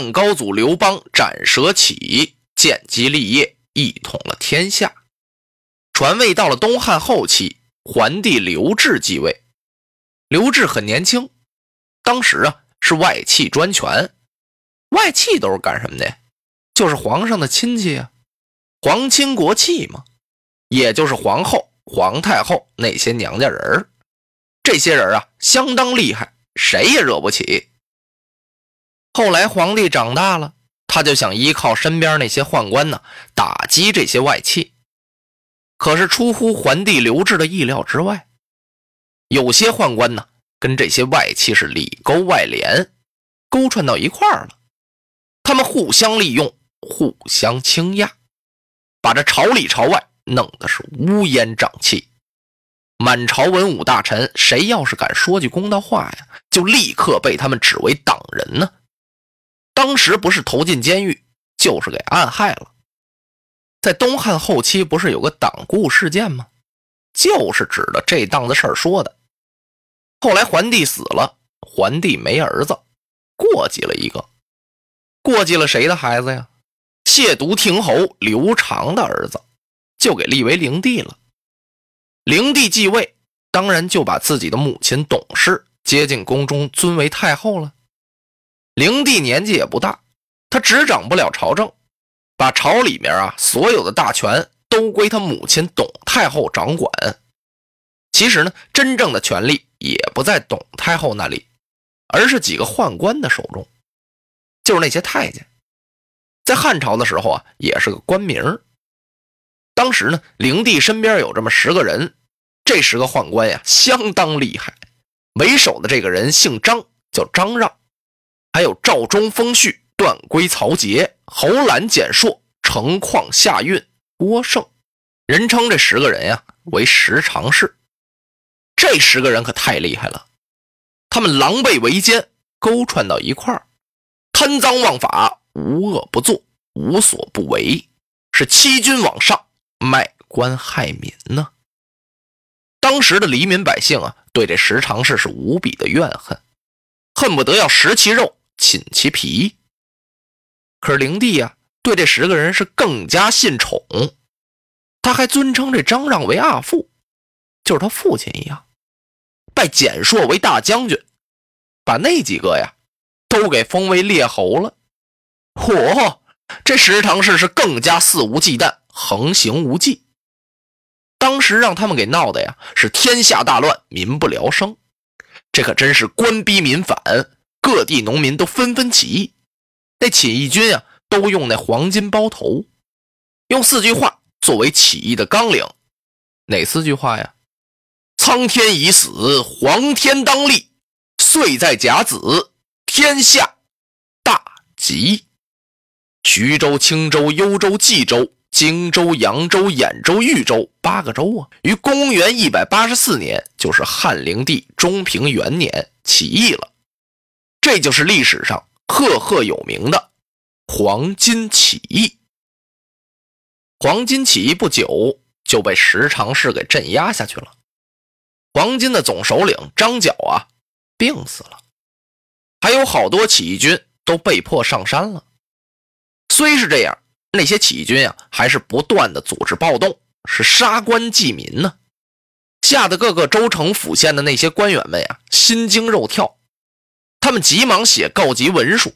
汉高祖刘邦斩蛇起义，建基立业，一统了天下。传位到了东汉后期，桓帝刘志继位。刘志很年轻，当时啊是外戚专权。外戚都是干什么的？就是皇上的亲戚啊，皇亲国戚嘛，也就是皇后、皇太后那些娘家人儿。这些人啊，相当厉害，谁也惹不起。后来皇帝长大了，他就想依靠身边那些宦官呢，打击这些外戚。可是出乎桓帝刘志的意料之外，有些宦官呢，跟这些外戚是里勾外连，勾串到一块儿了。他们互相利用，互相倾轧，把这朝里朝外弄得是乌烟瘴气。满朝文武大臣，谁要是敢说句公道话呀，就立刻被他们指为党人呢。当时不是投进监狱，就是给暗害了。在东汉后期，不是有个党锢事件吗？就是指的这档子事儿说的。后来桓帝死了，桓帝没儿子，过继了一个，过继了谁的孩子呀？亵渎亭侯刘长的儿子，就给立为灵帝了。灵帝继位，当然就把自己的母亲董氏接进宫中，尊为太后了。灵帝年纪也不大，他执掌不了朝政，把朝里面啊所有的大权都归他母亲董太后掌管。其实呢，真正的权力也不在董太后那里，而是几个宦官的手中，就是那些太监。在汉朝的时候啊，也是个官名。当时呢，灵帝身边有这么十个人，这十个宦官呀，相当厉害。为首的这个人姓张，叫张让。还有赵忠、封续、段归、曹节、侯览、简硕、程况、夏运、郭胜，人称这十个人呀为十常侍。这十个人可太厉害了，他们狼狈为奸，勾串到一块儿，贪赃枉法，无恶不作，无所不为，是欺君罔上，卖官害民呢。当时的黎民百姓啊，对这十常侍是无比的怨恨，恨不得要食其肉。寝其皮。可是灵帝呀，对这十个人是更加信宠，他还尊称这张让为阿父，就是他父亲一样，拜简硕为大将军，把那几个呀都给封为列侯了。嚯，这十常侍是更加肆无忌惮，横行无忌。当时让他们给闹的呀，是天下大乱，民不聊生。这可真是官逼民反。各地农民都纷纷起义，那起义军啊，都用那黄金包头，用四句话作为起义的纲领。哪四句话呀？苍天已死，黄天当立，岁在甲子，天下大吉。徐州、青州、幽州、冀州、荆州、扬州、兖州、豫州八个州啊，于公元一百八十四年，就是汉灵帝中平元年起义了。这就是历史上赫赫有名的黄巾起义。黄巾起义不久就被十常侍给镇压下去了。黄巾的总首领张角啊病死了，还有好多起义军都被迫上山了。虽是这样，那些起义军啊还是不断的组织暴动，是杀官济民呢，吓得各个州城府县的那些官员们呀心惊肉跳。他们急忙写告急文书，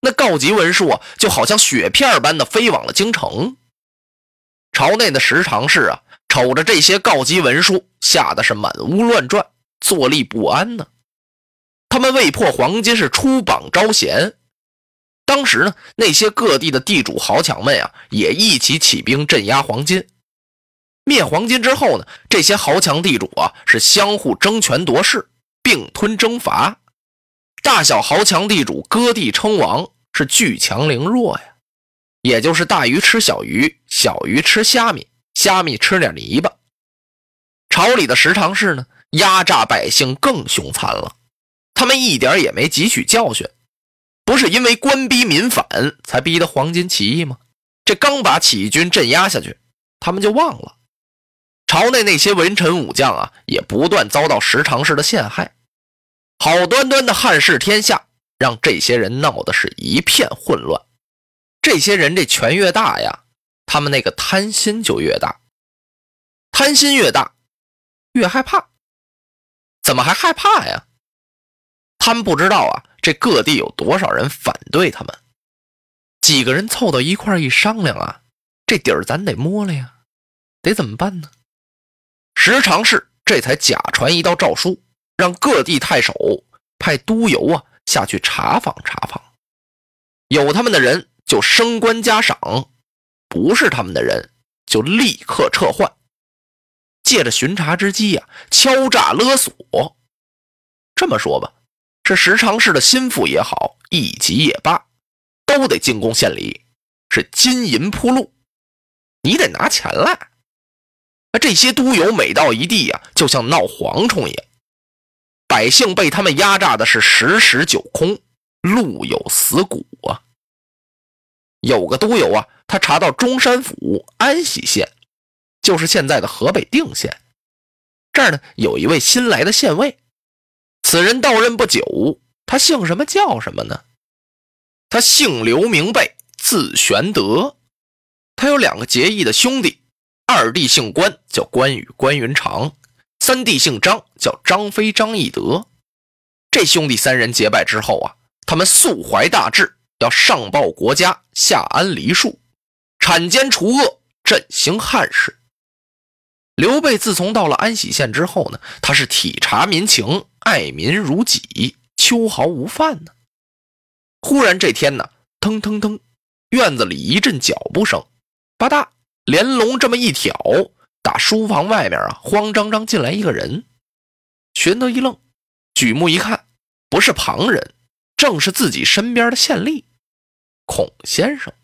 那告急文书啊，就好像雪片般的飞往了京城。朝内的十常侍啊，瞅着这些告急文书，吓得是满屋乱转，坐立不安呢。他们为破黄金是出榜招贤，当时呢，那些各地的地主豪强们啊，也一起起兵镇压黄金。灭黄金之后呢，这些豪强地主啊，是相互争权夺势，并吞征伐。大小豪强地主割地称王，是巨强凌弱呀。也就是大鱼吃小鱼，小鱼吃虾米，虾米吃点泥巴。朝里的十常侍呢，压榨百姓更凶残了。他们一点也没汲取教训，不是因为官逼民反才逼得黄巾起义吗？这刚把起义军镇压下去，他们就忘了。朝内那些文臣武将啊，也不断遭到十常侍的陷害。好端端的汉室天下，让这些人闹得是一片混乱。这些人这权越大呀，他们那个贪心就越大。贪心越大，越害怕。怎么还害怕呀？他们不知道啊，这各地有多少人反对他们。几个人凑到一块一商量啊，这底儿咱得摸了呀，得怎么办呢？时常是这才假传一道诏书，让各地太守派督邮啊下去查访查访，有他们的人。就升官加赏，不是他们的人就立刻撤换。借着巡查之机呀，敲诈勒索。这么说吧，这十常侍的心腹也好，一级也罢，都得进贡献礼，是金银铺路，你得拿钱来。那这些督邮每到一地呀，就像闹蝗虫一样，百姓被他们压榨的是十室九空，路有死骨啊。有个督邮啊，他查到中山府安喜县，就是现在的河北定县。这儿呢，有一位新来的县尉，此人到任不久，他姓什么叫什么呢？他姓刘，名备，字玄德。他有两个结义的兄弟，二弟姓关，叫关羽关云长；三弟姓张，叫张飞张翼德。这兄弟三人结拜之后啊，他们素怀大志。要上报国家，下安黎庶，铲奸除恶，振兴汉室。刘备自从到了安喜县之后呢，他是体察民情，爱民如己，秋毫无犯呢。忽然这天呢，腾腾腾，院子里一阵脚步声，吧嗒，连笼这么一挑，打书房外面啊，慌张张进来一个人。玄德一愣，举目一看，不是旁人，正是自己身边的县吏。孔先生，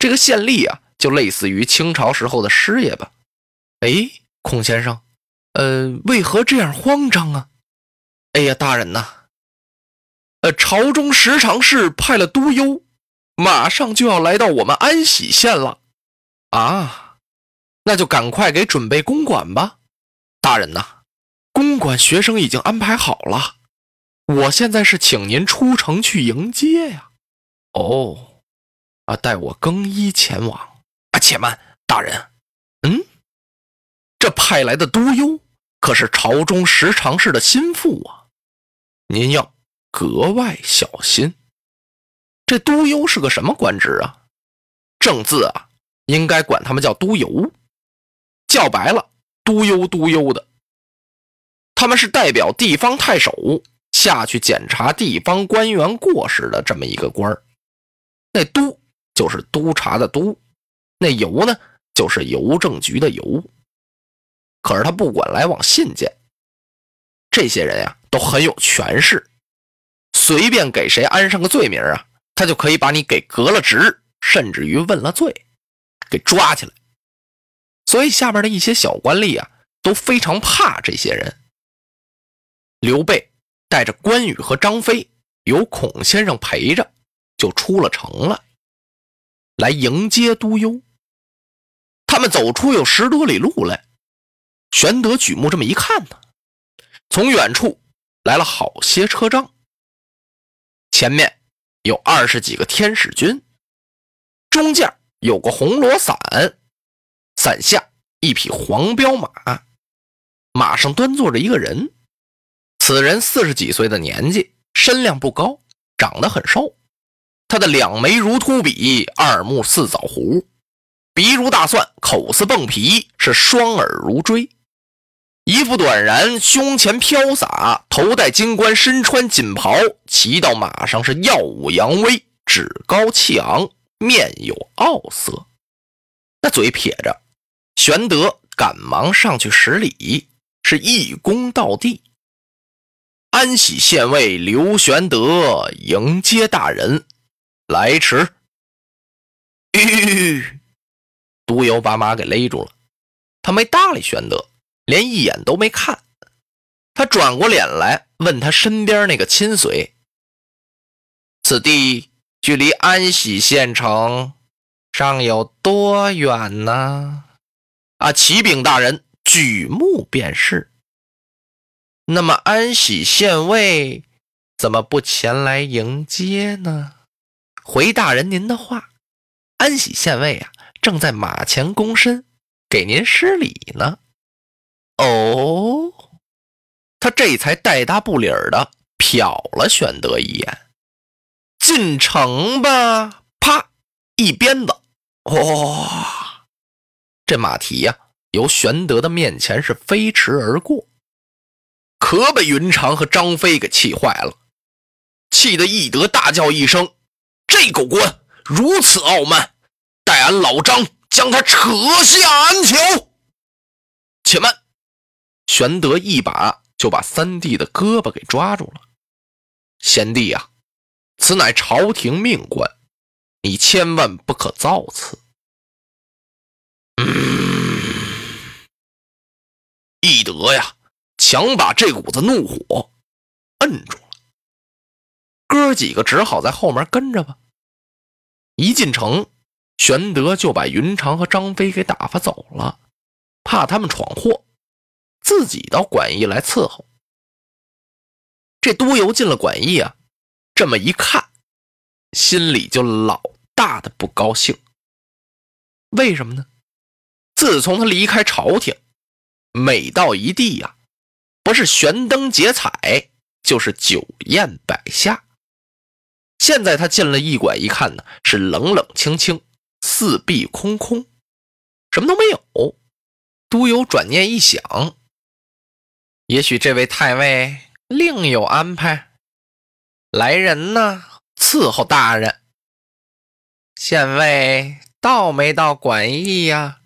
这个县吏啊，就类似于清朝时候的师爷吧？哎，孔先生，呃，为何这样慌张啊？哎呀，大人呐，呃，朝中十常侍派了督邮，马上就要来到我们安喜县了。啊，那就赶快给准备公馆吧。大人呐，公馆学生已经安排好了，我现在是请您出城去迎接呀。哦，啊，待我更衣前往。啊，且慢，大人，嗯，这派来的督邮可是朝中十常侍的心腹啊，您要格外小心。这督邮是个什么官职啊？正字啊，应该管他们叫督邮，叫白了，督邮督邮的。他们是代表地方太守下去检查地方官员过失的这么一个官儿。那督就是督察的督，那邮呢就是邮政局的邮。可是他不管来往信件，这些人呀都很有权势，随便给谁安上个罪名啊，他就可以把你给革了职，甚至于问了罪，给抓起来。所以下边的一些小官吏啊都非常怕这些人。刘备带着关羽和张飞，有孔先生陪着。就出了城了，来迎接督邮。他们走出有十多里路来，玄德举目这么一看呢，从远处来了好些车仗，前面有二十几个天使军，中间有个红罗伞，伞下一匹黄骠马，马上端坐着一个人。此人四十几岁的年纪，身量不高，长得很瘦。他的两眉如秃笔，二目似枣核，鼻如大蒜，口似蹦皮，是双耳如锥，衣服短髯，胸前飘洒，头戴金冠，身穿锦袍，骑到马上是耀武扬威，趾高气昂，面有傲色，那嘴撇着。玄德赶忙上去施礼，是一躬到地。安喜县尉刘玄德迎接大人，来迟。吁！督邮把马给勒住了，他没搭理玄德，连一眼都没看。他转过脸来问他身边那个亲随：“此地距离安喜县城尚有多远呢？”啊，启禀大人，举目便是。那么安喜县尉怎么不前来迎接呢？回大人您的话，安喜县尉啊，正在马前躬身给您施礼呢。哦。他这才带搭不理儿的瞟了玄德一眼，进城吧！啪，一鞭子，哇！这马蹄呀，由玄德的面前是飞驰而过，可被云长和张飞给气坏了，气得翼德大叫一声：“这狗官如此傲慢，待俺老张将他扯下鞍桥！”且慢，玄德一把。就把三弟的胳膊给抓住了。贤弟呀，此乃朝廷命官，你千万不可造次。义德呀，强把这股子怒火摁住了。哥几个只好在后面跟着吧。一进城，玄德就把云长和张飞给打发走了，怕他们闯祸。自己到馆驿来伺候。这督邮进了馆驿啊，这么一看，心里就老大的不高兴。为什么呢？自从他离开朝廷，每到一地呀，不是悬灯结彩，就是酒宴摆下。现在他进了驿馆一看呢，是冷冷清清，四壁空空，什么都没有。督邮转念一想。也许这位太尉另有安排，来人呐，伺候大人。县尉到没到馆驿呀？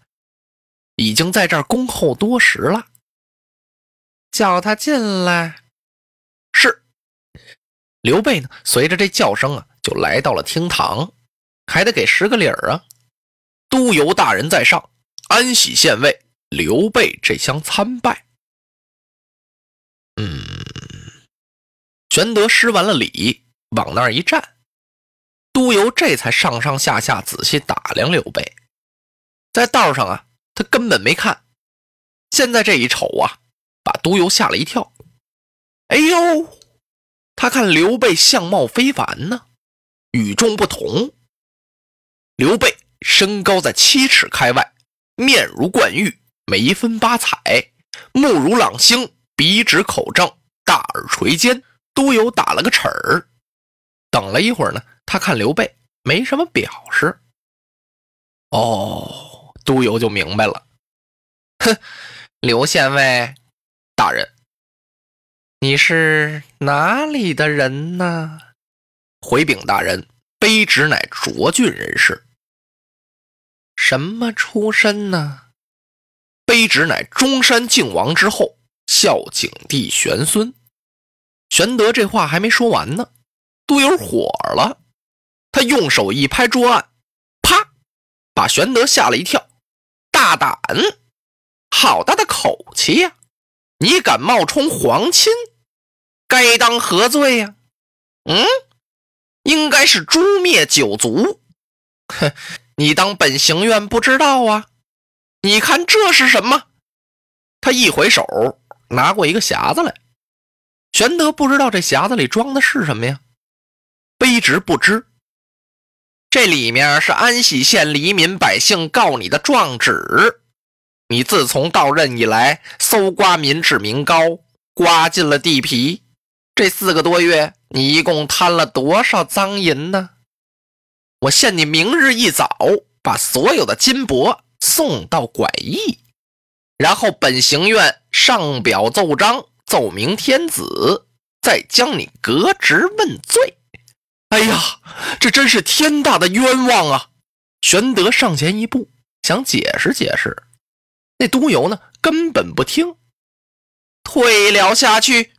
已经在这儿恭候多时了。叫他进来。是。刘备呢？随着这叫声啊，就来到了厅堂，还得给十个礼儿啊。都邮大人在上，安喜县尉刘备这厢参拜。嗯，玄德施完了礼，往那儿一站，督邮这才上上下下仔细打量刘备。在道上啊，他根本没看，现在这一瞅啊，把督邮吓了一跳。哎呦，他看刘备相貌非凡呢，与众不同。刘备身高在七尺开外，面如冠玉，眉分八彩，目如朗星。鼻直口正，大耳垂肩，都有打了个齿儿。等了一会儿呢，他看刘备没什么表示。哦，都邮就明白了。哼，刘县尉大人，你是哪里的人呢？回禀大人，卑职乃涿郡人士。什么出身呢？卑职乃中山靖王之后。孝景帝玄孙，玄德这话还没说完呢，都有火了。他用手一拍桌案，啪，把玄德吓了一跳。大胆，好大的口气呀！你敢冒充皇亲，该当何罪呀？嗯，应该是诛灭九族。哼，你当本行院不知道啊？你看这是什么？他一回手。拿过一个匣子来，玄德不知道这匣子里装的是什么呀？卑职不知。这里面是安喜县黎民百姓告你的状纸。你自从到任以来，搜刮民脂民膏，刮尽了地皮。这四个多月，你一共贪了多少赃银呢？我限你明日一早把所有的金帛送到馆驿。然后本行院上表奏章，奏明天子，再将你革职问罪。哎呀，这真是天大的冤枉啊！玄德上前一步，想解释解释，那督邮呢，根本不听，退了下去。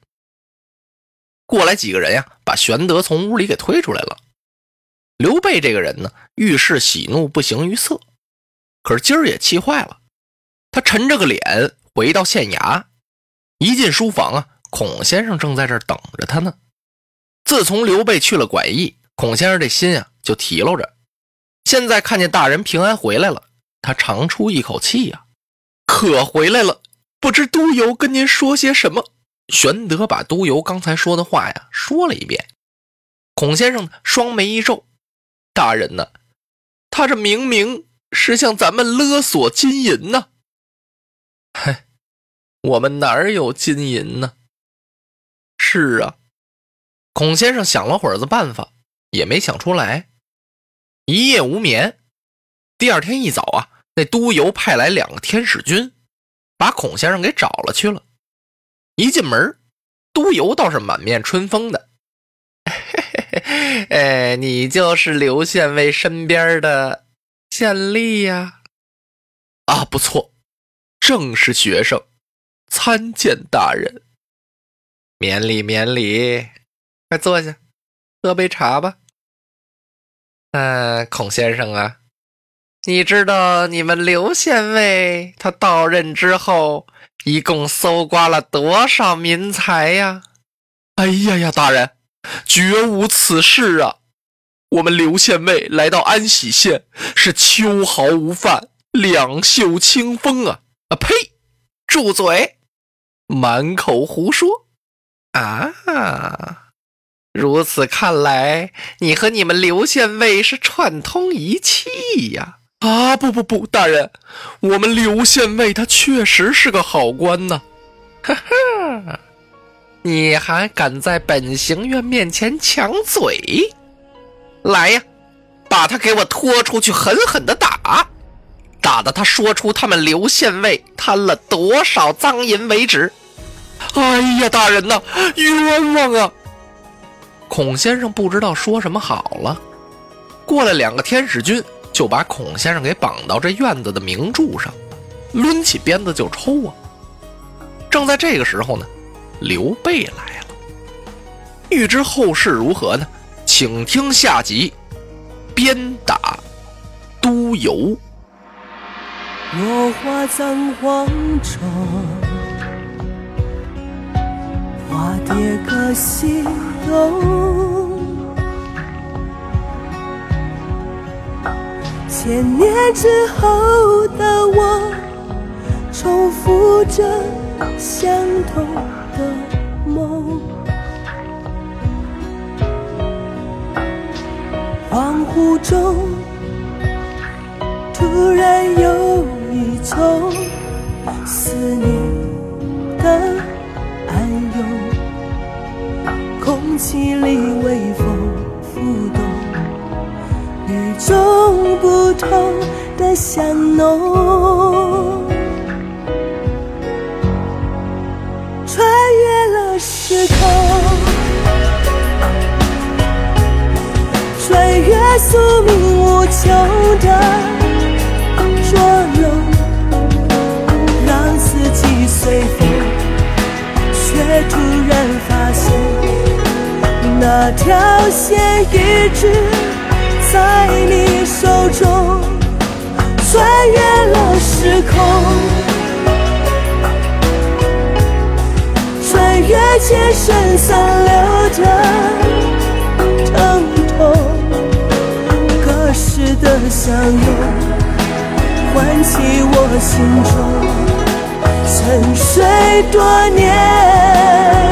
过来几个人呀，把玄德从屋里给推出来了。刘备这个人呢，遇事喜怒不形于色，可是今儿也气坏了。他沉着个脸回到县衙，一进书房啊，孔先生正在这儿等着他呢。自从刘备去了馆驿，孔先生这心啊就提溜着。现在看见大人平安回来了，他长出一口气呀，可回来了。不知督邮跟您说些什么？玄德把督邮刚才说的话呀说了一遍。孔先生双眉一皱：“大人呢？他这明明是向咱们勒索金银呢。”嗨，我们哪有金银呢？是啊，孔先生想了会儿子办法，也没想出来，一夜无眠。第二天一早啊，那督邮派来两个天使军，把孔先生给找了去了。一进门，督邮倒是满面春风的，哎，你就是刘县尉身边的县吏呀？啊，不错。正是学生，参见大人。免礼免礼，快坐下，喝杯茶吧。嗯，孔先生啊，你知道你们刘县尉他到任之后，一共搜刮了多少民财呀？哎呀呀，大人，绝无此事啊！我们刘县尉来到安喜县，是秋毫无犯，两袖清风啊！啊呸！住嘴！满口胡说啊！如此看来，你和你们刘县尉是串通一气呀！啊，不不不，大人，我们刘县尉他确实是个好官呢。哈哈，你还敢在本行院面前抢嘴？来呀，把他给我拖出去，狠狠的打！打得他说出他们刘县尉贪了多少赃银为止。哎呀，大人呐，冤枉啊！孔先生不知道说什么好了。过来两个天使军，就把孔先生给绑到这院子的明柱上，抡起鞭子就抽啊。正在这个时候呢，刘备来了。欲知后事如何呢？请听下集：鞭打督邮。落花葬黄冢，花蝶各西东。千年之后的我，重复着相同的梦。恍惚中，突然有。一种思念的涌，空气里微风浮动，与众不同的香浓，穿越了时空，穿越宿命无穷的。那条线一直在你手中，穿越了时空，穿越千生残留的疼痛，隔世的相拥，唤起我心中。沉睡多年。